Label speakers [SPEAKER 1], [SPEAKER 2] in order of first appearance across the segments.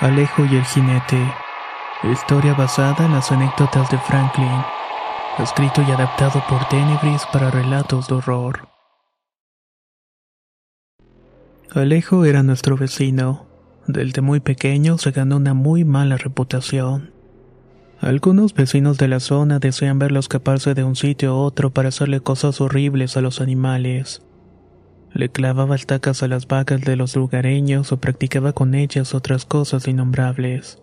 [SPEAKER 1] Alejo y el jinete. Historia basada en las anécdotas de Franklin. Escrito y adaptado por Tenebris para relatos de horror. Alejo era nuestro vecino. Desde muy pequeño se ganó una muy mala reputación. Algunos vecinos de la zona desean verlo escaparse de un sitio a otro para hacerle cosas horribles a los animales. Le clavaba estacas a las vacas de los lugareños o practicaba con ellas otras cosas innombrables.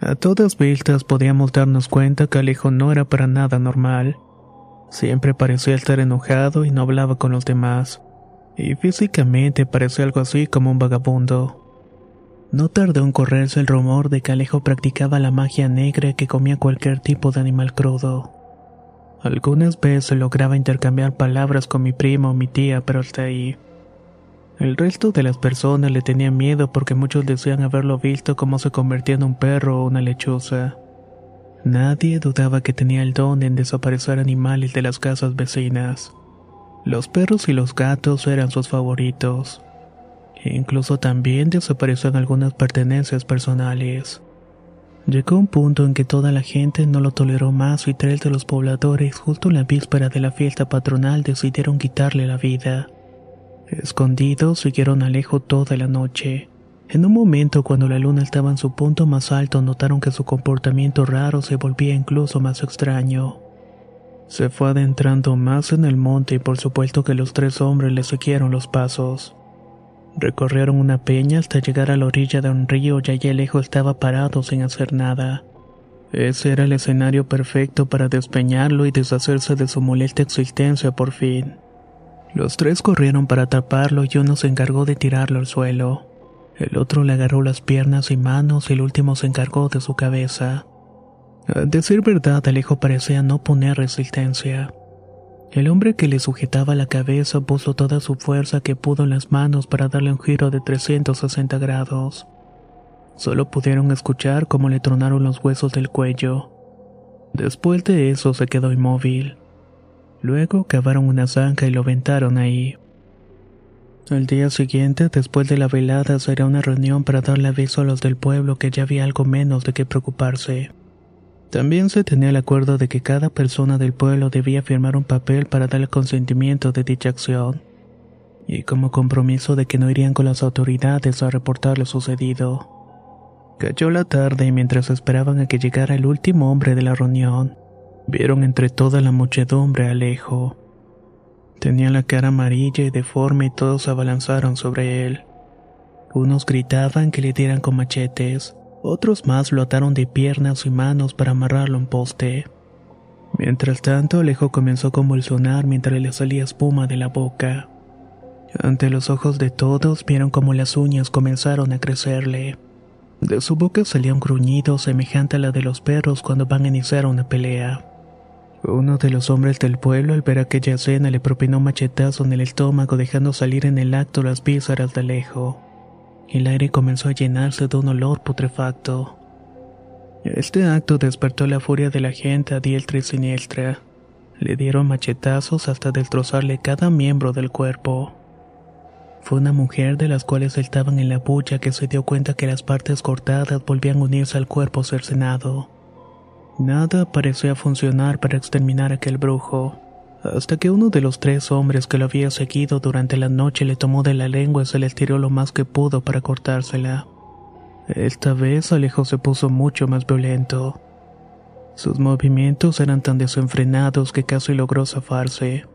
[SPEAKER 1] A todas vistas podíamos darnos cuenta que Alejo no era para nada normal. Siempre parecía estar enojado y no hablaba con los demás. Y físicamente parecía algo así como un vagabundo. No tardó en correrse el rumor de que Alejo practicaba la magia negra que comía cualquier tipo de animal crudo. Algunas veces lograba intercambiar palabras con mi prima o mi tía, pero hasta ahí. El resto de las personas le tenían miedo porque muchos decían haberlo visto como se convertía en un perro o una lechuza. Nadie dudaba que tenía el don en desaparecer animales de las casas vecinas. Los perros y los gatos eran sus favoritos. Incluso también desaparecían algunas pertenencias personales. Llegó un punto en que toda la gente no lo toleró más y tres de los pobladores justo en la víspera de la fiesta patronal decidieron quitarle la vida. Escondidos siguieron Alejo toda la noche. En un momento cuando la luna estaba en su punto más alto notaron que su comportamiento raro se volvía incluso más extraño. Se fue adentrando más en el monte y por supuesto que los tres hombres le siguieron los pasos. Recorrieron una peña hasta llegar a la orilla de un río y allí Alejo estaba parado sin hacer nada. Ese era el escenario perfecto para despeñarlo y deshacerse de su molesta existencia por fin. Los tres corrieron para atraparlo y uno se encargó de tirarlo al suelo. El otro le agarró las piernas y manos y el último se encargó de su cabeza. A decir verdad, Alejo parecía no poner resistencia. El hombre que le sujetaba la cabeza puso toda su fuerza que pudo en las manos para darle un giro de 360 grados. Solo pudieron escuchar cómo le tronaron los huesos del cuello. Después de eso se quedó inmóvil. Luego cavaron una zanja y lo aventaron ahí. Al día siguiente, después de la velada, será una reunión para darle aviso a los del pueblo que ya había algo menos de qué preocuparse. También se tenía el acuerdo de que cada persona del pueblo debía firmar un papel para dar el consentimiento de dicha acción, y como compromiso de que no irían con las autoridades a reportar lo sucedido. Cayó la tarde y mientras esperaban a que llegara el último hombre de la reunión, vieron entre toda la muchedumbre a Alejo. Tenía la cara amarilla y deforme y todos abalanzaron sobre él. Unos gritaban que le dieran con machetes, otros más lo ataron de piernas y manos para amarrarlo en poste. Mientras tanto, Alejo comenzó a convulsionar mientras le salía espuma de la boca. Ante los ojos de todos vieron como las uñas comenzaron a crecerle. De su boca salía un gruñido semejante a la de los perros cuando van a iniciar una pelea. Uno de los hombres del pueblo al ver aquella escena le propinó un machetazo en el estómago dejando salir en el acto las vísceras de Alejo. El aire comenzó a llenarse de un olor putrefacto. Este acto despertó la furia de la gente a diestra y siniestra. Le dieron machetazos hasta destrozarle cada miembro del cuerpo. Fue una mujer de las cuales estaban en la bulla que se dio cuenta que las partes cortadas volvían a unirse al cuerpo cercenado. Nada parecía funcionar para exterminar a aquel brujo. Hasta que uno de los tres hombres que lo había seguido durante la noche le tomó de la lengua y se le estiró lo más que pudo para cortársela. Esta vez Alejo se puso mucho más violento. Sus movimientos eran tan desenfrenados que casi logró zafarse.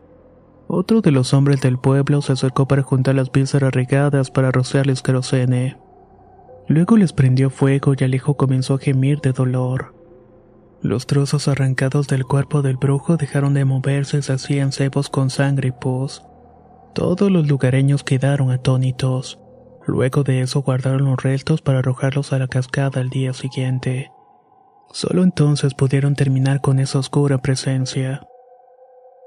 [SPEAKER 1] Otro de los hombres del pueblo se acercó para juntar las vísceras regadas para rociarles querosene. Luego les prendió fuego y Alejo comenzó a gemir de dolor. Los trozos arrancados del cuerpo del brujo dejaron de moverse y se hacían cebos con sangre y pus. Todos los lugareños quedaron atónitos. Luego de eso guardaron los restos para arrojarlos a la cascada al día siguiente. Solo entonces pudieron terminar con esa oscura presencia.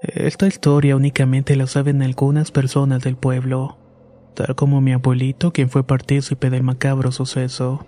[SPEAKER 1] Esta historia únicamente la saben algunas personas del pueblo, tal como mi abuelito quien fue partícipe del macabro suceso.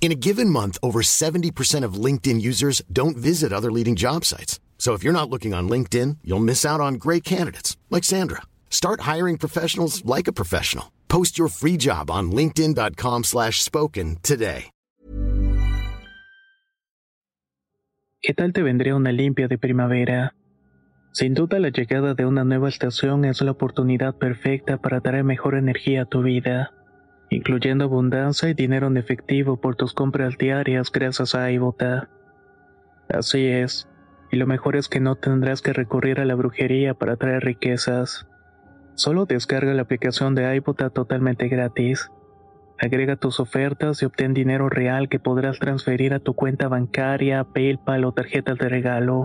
[SPEAKER 2] In a given month, over 70% of LinkedIn users don't visit other leading job sites. So if you're not looking on LinkedIn, you'll miss out on great candidates like Sandra. Start hiring professionals like a professional. Post your free job on linkedin.com slash spoken today.
[SPEAKER 1] ¿Qué tal te vendría una limpia de primavera? Sin duda la llegada de una nueva estación es la oportunidad perfecta para traer mejor energía a tu vida. Incluyendo abundancia y dinero en efectivo por tus compras diarias gracias a iBota. Así es, y lo mejor es que no tendrás que recurrir a la brujería para traer riquezas. Solo descarga la aplicación de iBota totalmente gratis. Agrega tus ofertas y obtén dinero real que podrás transferir a tu cuenta bancaria, PayPal o tarjetas de regalo.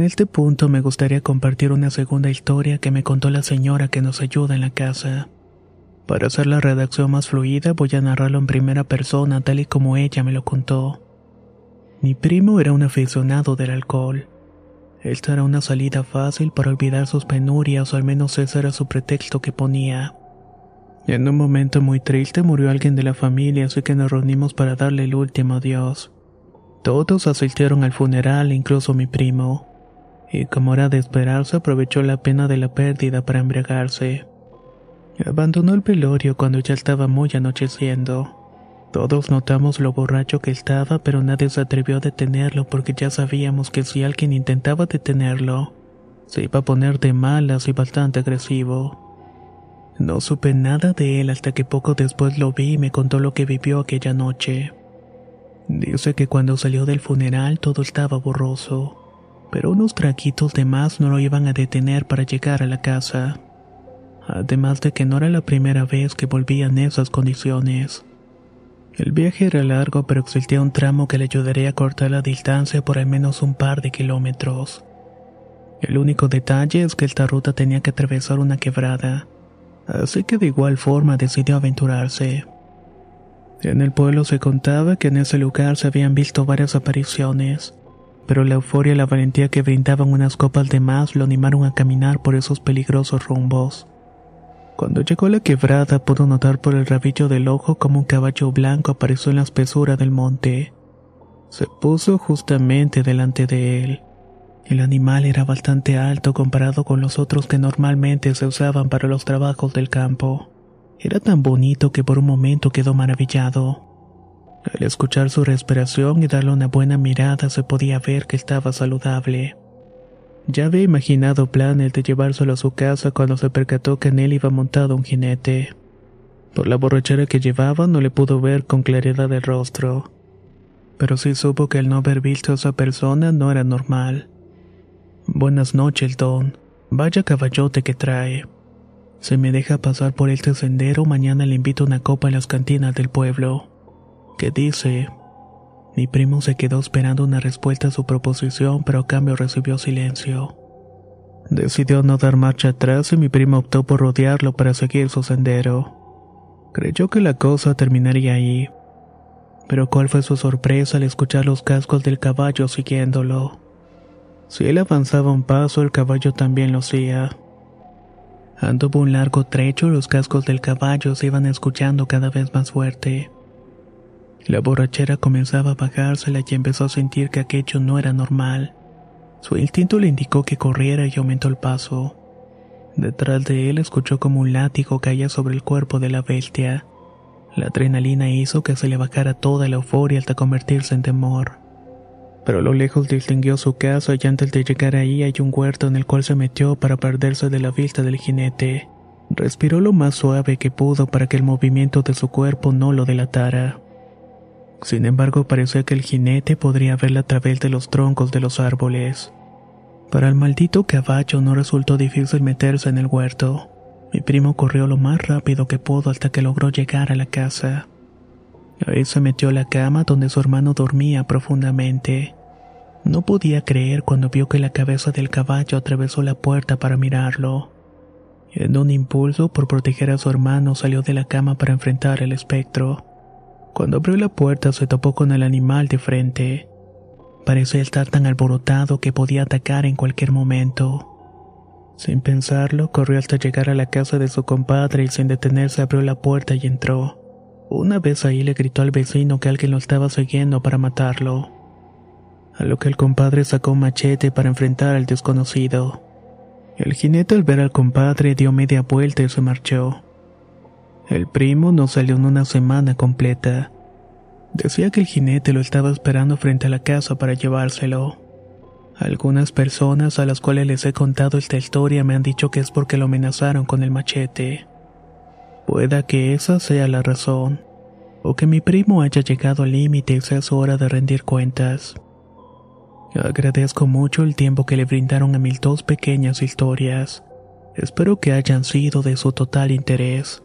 [SPEAKER 1] En este punto me gustaría compartir una segunda historia que me contó la señora que nos ayuda en la casa. Para hacer la redacción más fluida voy a narrarlo en primera persona tal y como ella me lo contó. Mi primo era un aficionado del alcohol. Esta era una salida fácil para olvidar sus penurias o al menos ese era su pretexto que ponía. En un momento muy triste murió alguien de la familia así que nos reunimos para darle el último adiós. Todos asistieron al funeral, incluso mi primo y como era de esperarse aprovechó la pena de la pérdida para embriagarse. Abandonó el velorio cuando ya estaba muy anocheciendo. Todos notamos lo borracho que estaba, pero nadie se atrevió a detenerlo porque ya sabíamos que si alguien intentaba detenerlo, se iba a poner de malas y bastante agresivo. No supe nada de él hasta que poco después lo vi y me contó lo que vivió aquella noche. Dice que cuando salió del funeral todo estaba borroso pero unos traquitos de más no lo iban a detener para llegar a la casa. Además de que no era la primera vez que volvía en esas condiciones. El viaje era largo, pero existía un tramo que le ayudaría a cortar la distancia por al menos un par de kilómetros. El único detalle es que esta ruta tenía que atravesar una quebrada, así que de igual forma decidió aventurarse. En el pueblo se contaba que en ese lugar se habían visto varias apariciones, pero la euforia y la valentía que brindaban unas copas de más lo animaron a caminar por esos peligrosos rumbos. Cuando llegó la quebrada pudo notar por el rabillo del ojo como un caballo blanco apareció en la espesura del monte. Se puso justamente delante de él. El animal era bastante alto comparado con los otros que normalmente se usaban para los trabajos del campo. Era tan bonito que por un momento quedó maravillado. Al escuchar su respiración y darle una buena mirada se podía ver que estaba saludable. Ya había imaginado planes de llevárselo a su casa cuando se percató que en él iba montado un jinete. Por la borrachera que llevaba no le pudo ver con claridad el rostro. Pero sí supo que el no haber visto a esa persona no era normal. Buenas noches, Don. Vaya caballote que trae. Si me deja pasar por este sendero, mañana le invito una copa en las cantinas del pueblo. ¿Qué dice? Mi primo se quedó esperando una respuesta a su proposición, pero a cambio recibió silencio. Decidió no dar marcha atrás y mi primo optó por rodearlo para seguir su sendero. Creyó que la cosa terminaría ahí. Pero cuál fue su sorpresa al escuchar los cascos del caballo siguiéndolo. Si él avanzaba un paso, el caballo también lo hacía. Anduvo un largo trecho los cascos del caballo se iban escuchando cada vez más fuerte. La borrachera comenzaba a bajársela y empezó a sentir que aquello no era normal. Su instinto le indicó que corriera y aumentó el paso. Detrás de él escuchó como un látigo caía sobre el cuerpo de la bestia. La adrenalina hizo que se le bajara toda la euforia hasta convertirse en temor. Pero a lo lejos distinguió su casa y antes de llegar ahí hay un huerto en el cual se metió para perderse de la vista del jinete. Respiró lo más suave que pudo para que el movimiento de su cuerpo no lo delatara. Sin embargo, parecía que el jinete podría verla a través de los troncos de los árboles. Para el maldito caballo no resultó difícil meterse en el huerto. Mi primo corrió lo más rápido que pudo hasta que logró llegar a la casa. Ahí se metió la cama donde su hermano dormía profundamente. No podía creer cuando vio que la cabeza del caballo atravesó la puerta para mirarlo. En un impulso por proteger a su hermano salió de la cama para enfrentar el espectro. Cuando abrió la puerta se topó con el animal de frente. Parecía estar tan alborotado que podía atacar en cualquier momento. Sin pensarlo, corrió hasta llegar a la casa de su compadre y sin detenerse abrió la puerta y entró. Una vez ahí le gritó al vecino que alguien lo estaba siguiendo para matarlo. A lo que el compadre sacó un machete para enfrentar al desconocido. El jinete al ver al compadre dio media vuelta y se marchó. El primo no salió en una semana completa. Decía que el jinete lo estaba esperando frente a la casa para llevárselo. Algunas personas a las cuales les he contado esta historia me han dicho que es porque lo amenazaron con el machete. Pueda que esa sea la razón, o que mi primo haya llegado al límite y sea su hora de rendir cuentas. Agradezco mucho el tiempo que le brindaron a mis dos pequeñas historias. Espero que hayan sido de su total interés.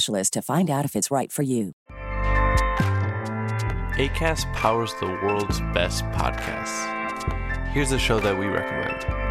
[SPEAKER 3] to find out if it's right for you.
[SPEAKER 4] ACAST powers the world's best podcasts. here's a show that we recommend.